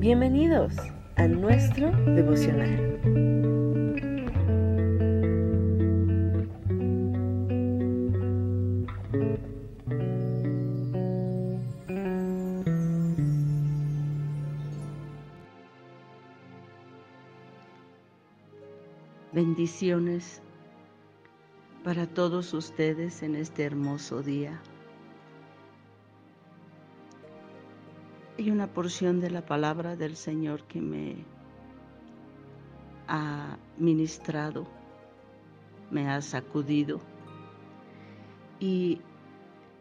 Bienvenidos a nuestro devocional. Bendiciones para todos ustedes en este hermoso día. Hay una porción de la palabra del Señor que me ha ministrado, me ha sacudido. Y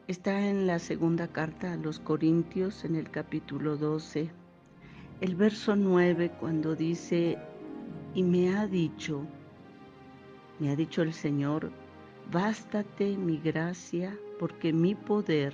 está en la segunda carta a los Corintios en el capítulo 12, el verso 9 cuando dice, y me ha dicho, me ha dicho el Señor, bástate mi gracia porque mi poder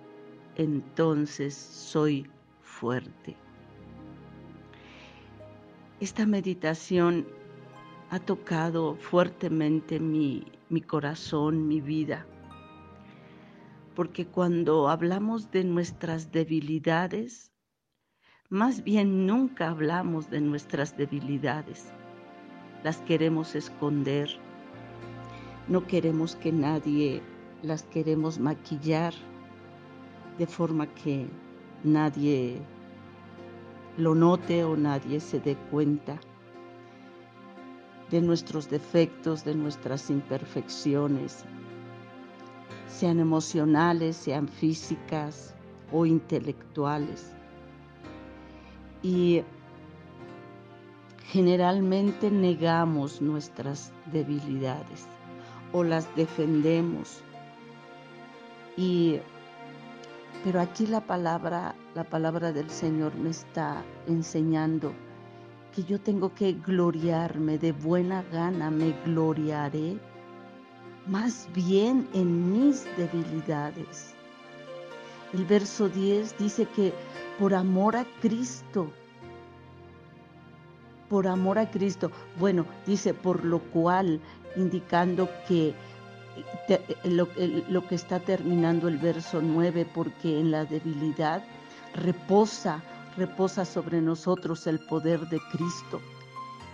entonces soy fuerte. Esta meditación ha tocado fuertemente mi, mi corazón, mi vida, porque cuando hablamos de nuestras debilidades, más bien nunca hablamos de nuestras debilidades. Las queremos esconder, no queremos que nadie las queremos maquillar de forma que nadie lo note o nadie se dé cuenta de nuestros defectos, de nuestras imperfecciones, sean emocionales, sean físicas o intelectuales. Y generalmente negamos nuestras debilidades o las defendemos y pero aquí la palabra, la palabra del Señor me está enseñando que yo tengo que gloriarme de buena gana, me gloriaré más bien en mis debilidades. El verso 10 dice que por amor a Cristo, por amor a Cristo, bueno, dice por lo cual, indicando que lo, que está terminando el verso 9, porque en la debilidad reposa, reposa sobre nosotros el poder de Cristo.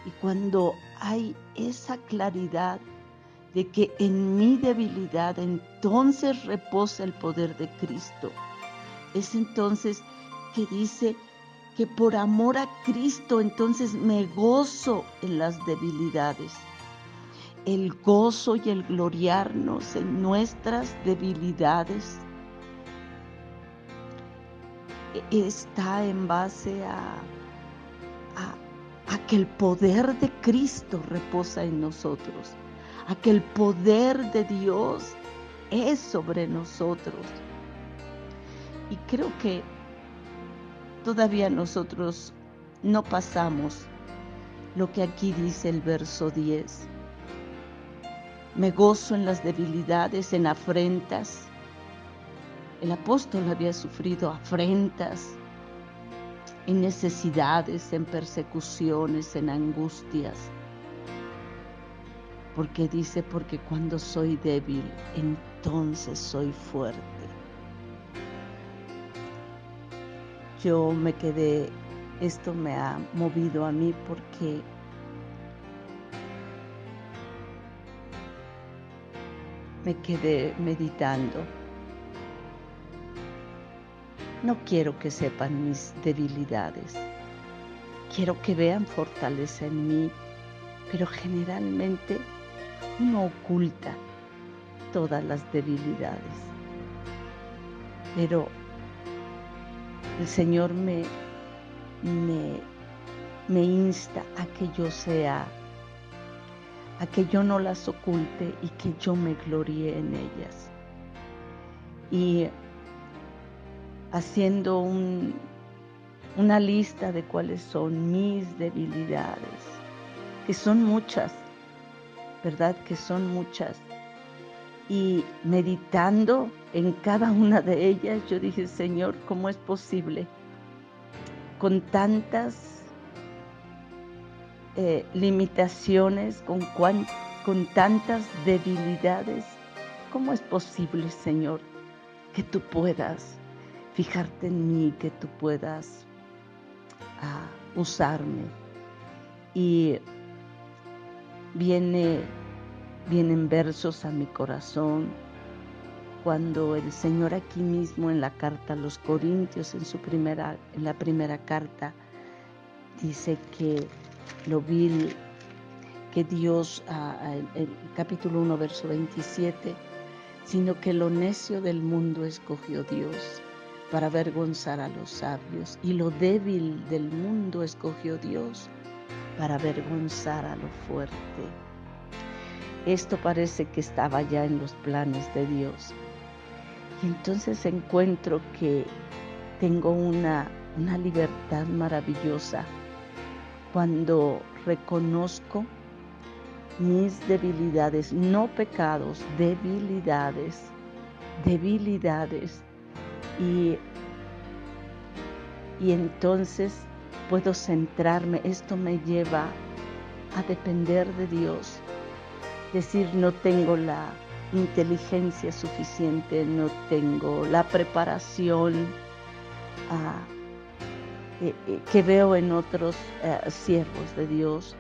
Y cuando hay esa claridad de que en mi debilidad entonces reposa el poder de Cristo, es entonces que dice que por amor a Cristo entonces me gozo en las debilidades el gozo y el gloriarnos en nuestras debilidades está en base a, que el poder de Cristo reposa en nosotros, a que el poder de Dios es sobre nosotros. Y creo que todavía nosotros no pasamos lo que aquí dice el verso 10 me gozo en las debilidades, en afrentas. El apóstol había sufrido afrentas, en necesidades, en persecuciones, en angustias. Porque dice, porque cuando soy débil, entonces soy fuerte. Yo me quedé, esto me ha movido a mí porque me quedé meditando. No quiero que sepan mis debilidades. Quiero que vean fortaleza en mí, pero generalmente uno oculta todas las debilidades. Pero el Señor me, me, me insta a que yo sea a que yo no las oculte y que yo me gloríe en ellas. Y haciendo un, una lista de cuáles son mis debilidades, que son muchas, ¿verdad? Que son muchas. Y meditando en cada una de ellas, yo dije, Señor, ¿cómo es posible? Con tantas eh, limitaciones, con, con tantas debilidades, ¿cómo es posible, Señor, que tú puedas fijarte en mí, que tú puedas ah, usarme? Y viene vienen versos a mi corazón cuando el Señor aquí mismo en la carta a los Corintios, en, su primera, en la primera carta, dice que lo vil que Dios, capítulo 1, verso 27, sino que lo necio del mundo escogió Dios para avergonzar a los sabios, y lo débil del mundo escogió Dios para avergonzar a lo fuerte. Esto parece que estaba ya en los planes de Dios. Y entonces encuentro que tengo una, una libertad maravillosa cuando reconozco mis debilidades, no pecados, debilidades, debilidades. Y, y entonces puedo centrarme, esto me lleva a depender de Dios, decir no tengo la inteligencia suficiente, no tengo la preparación ah, eh, eh, que veo en otros eh, siervos de Dios.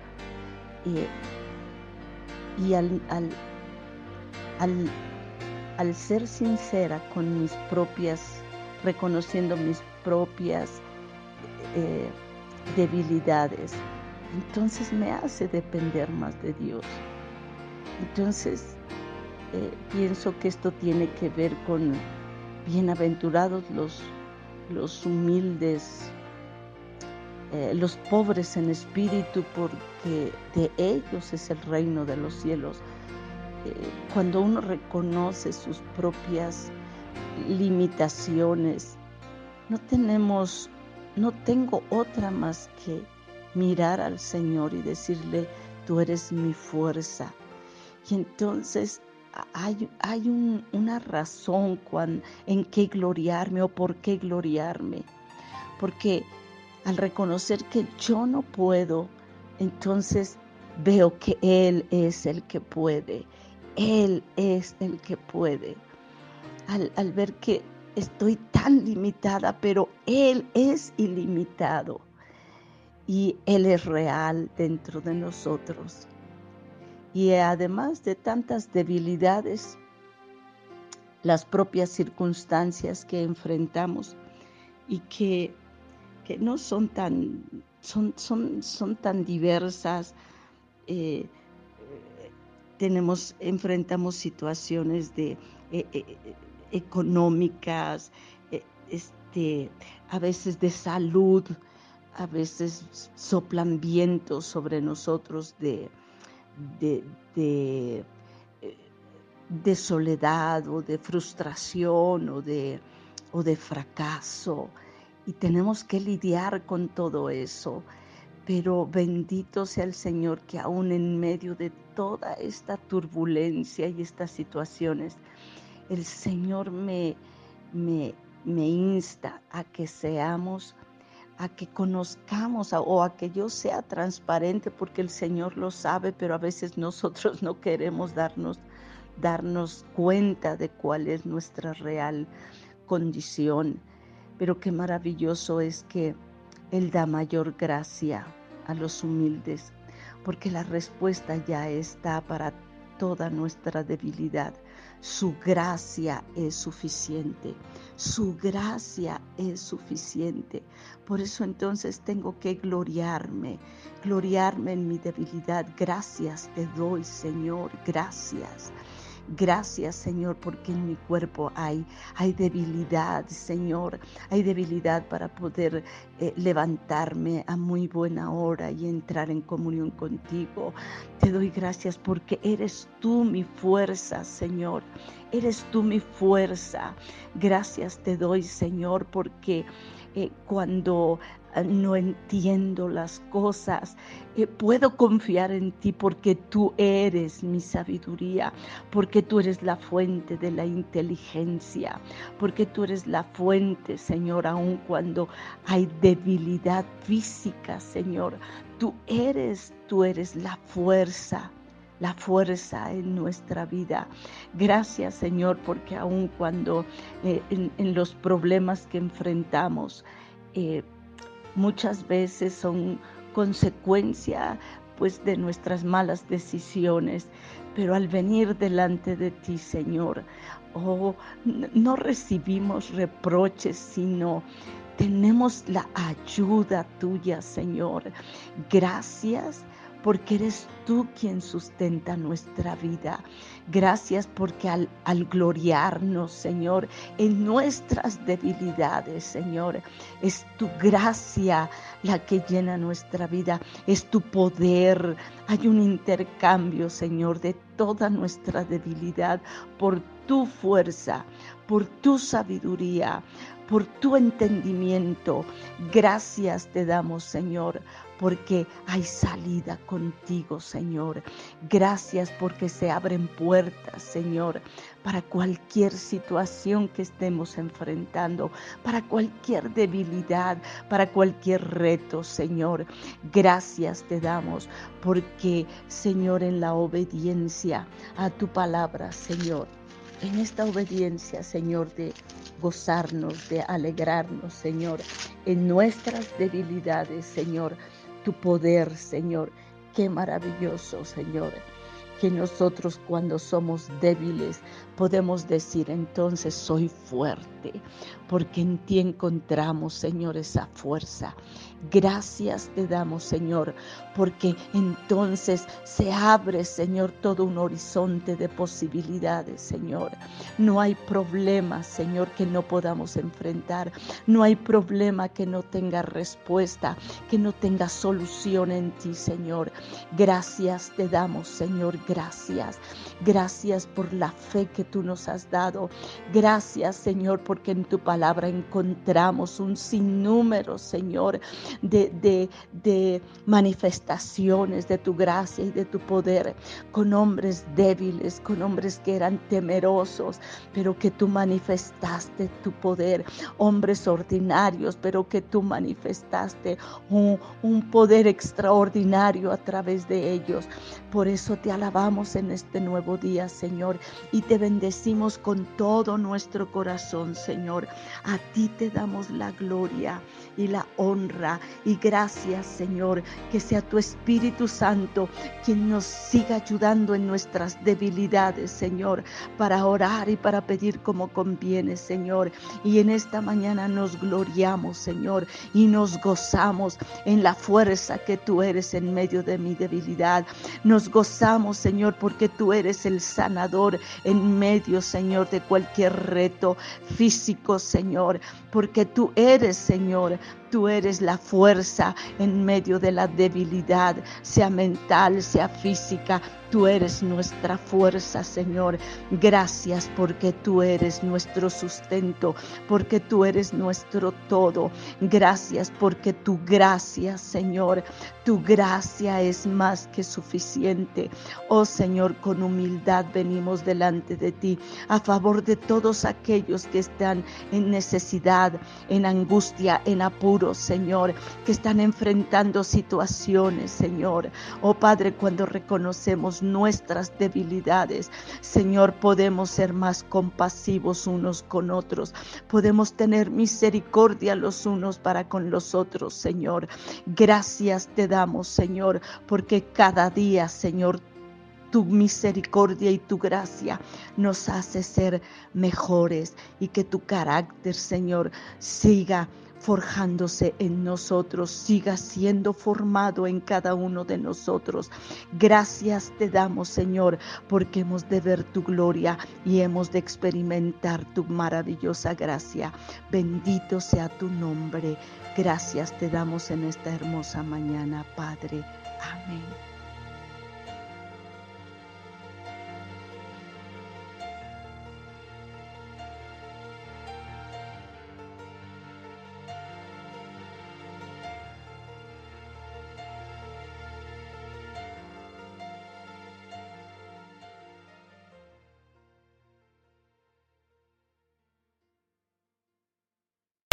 y al, al, al, ser sincera con mis propias, reconociendo mis propias debilidades, entonces me hace depender más de Dios. Entonces, pienso que esto tiene que ver con bienaventurados los, los humildes, eh, los pobres en espíritu, porque de ellos es el reino de los cielos. Eh, cuando uno reconoce sus propias limitaciones, no tenemos, no tengo otra más que mirar al Señor y decirle, tú eres mi fuerza y entonces hay, una razón en qué gloriarme o por qué gloriarme. Porque al reconocer que yo no puedo, entonces veo que Él es el que puede. Él es el que puede. Al, al ver que estoy tan limitada, pero Él es ilimitado. Y Él es real dentro de nosotros y además de tantas debilidades, las propias circunstancias que enfrentamos y que, no son tan, son, son, son tan diversas. Eh, tenemos, enfrentamos situaciones de, eh, eh, económicas, este, a veces de salud, a veces soplan vientos sobre nosotros de, de, de, de soledad o de frustración o de, o de fracaso. Y tenemos que lidiar con todo eso. Pero bendito sea el Señor que aún en medio de toda esta turbulencia y estas situaciones, el Señor me, me, me insta a que seamos a que conozcamos o a que yo sea transparente porque el Señor lo sabe, pero a veces nosotros no queremos darnos, darnos cuenta de cuál es nuestra real condición. Pero qué maravilloso es que Él da mayor gracia a los humildes, porque la respuesta ya está para toda nuestra debilidad. Su gracia es suficiente. Su gracia es suficiente. Por eso entonces tengo que gloriarme, gloriarme en mi debilidad. Gracias te doy, Señor, gracias. Gracias, Señor, porque en mi cuerpo hay, hay debilidad, Señor. Hay debilidad para poder eh, levantarme a muy buena hora y entrar en comunión contigo. Te doy gracias porque eres tú mi fuerza, Señor. Eres tú mi fuerza. Gracias te doy, Señor, porque eh, cuando eh, no entiendo las cosas, eh, puedo confiar en ti porque tú eres mi sabiduría, porque tú eres la fuente de la inteligencia, porque tú eres la fuente, Señor, aun cuando hay debilidad física, Señor. Tú eres, tú eres la fuerza la fuerza en nuestra vida. Gracias Señor, porque aun cuando eh, en, los problemas que enfrentamos, eh, muchas veces son consecuencia pues de nuestras malas decisiones, pero al venir delante de ti, Señor, oh, no recibimos reproches, sino tenemos la ayuda tuya, Señor. Gracias porque eres tú quien sustenta nuestra vida. Gracias porque al, gloriarnos, Señor, en nuestras debilidades, Señor, es tu gracia la que llena nuestra vida, es tu poder. Hay un intercambio, Señor, de toda nuestra debilidad por tu fuerza, por tu sabiduría, por tu entendimiento. Gracias te damos, Señor, porque hay salida contigo, Señor. Gracias porque se abren puertas, Señor, para cualquier situación que estemos enfrentando, para cualquier debilidad, para cualquier reto, Señor. Gracias te damos porque, Señor, en la obediencia a tu palabra, Señor, en esta obediencia, Señor, de gozarnos, de alegrarnos, Señor, en nuestras debilidades, Señor, tu poder, Señor. Qué maravilloso, Señor, que nosotros cuando somos débiles podemos decir entonces soy fuerte, porque en ti encontramos, Señor, esa fuerza. Gracias te damos, Señor, porque entonces se abre, Señor, todo un horizonte de posibilidades, Señor. No hay problema, Señor, que no podamos enfrentar. No hay problema que no tenga respuesta, que no tenga solución en ti, Señor. Gracias te damos, Señor, gracias. Gracias por la fe que tú nos has dado. Gracias, Señor, porque en tu palabra encontramos un sinnúmero, Señor, de, de, manifestaciones de tu gracia y de tu poder con hombres débiles, con hombres que eran temerosos, pero que tú manifestaste tu poder, hombres ordinarios, pero que tú manifestaste un, un poder extraordinario a través de ellos. Por eso te alabamos en este nuevo día, Señor, y te bendecimos con todo nuestro corazón, Señor. A ti te damos la gloria y la honra y gracias, Señor, que sea tu Espíritu Santo quien nos siga ayudando en nuestras debilidades, Señor, para orar y para pedir como conviene, Señor. Y en esta mañana nos gloriamos, Señor, y nos gozamos en la fuerza que tú eres en medio de mi debilidad. Nos gozamos, Señor, porque tú eres el sanador en medio, Señor, de cualquier reto físico, Señor, porque tú eres, Señor, Tú eres la fuerza en medio de la debilidad, sea mental, sea física. Tú eres nuestra fuerza, Señor. Gracias porque tú eres nuestro sustento, porque tú eres nuestro todo. Gracias porque tu gracia, Señor, tu gracia es más que suficiente. Oh Señor, con humildad venimos delante de ti a favor de todos aquellos que están en necesidad, en angustia, en apuro, Señor, que están enfrentando situaciones, Señor. Oh Padre, cuando reconocemos nuestras debilidades. Señor, podemos ser más compasivos unos con otros. Podemos tener misericordia los unos para con los otros, Señor. Gracias te damos, Señor, porque cada día, Señor, tu misericordia y tu gracia nos hace ser mejores y que tu carácter, Señor, siga forjándose en nosotros, siga siendo formado en cada uno de nosotros. Gracias te damos, Señor, porque hemos de ver tu gloria y hemos de experimentar tu maravillosa gracia. Bendito sea tu nombre. Gracias te damos en esta hermosa mañana, Padre. Amén.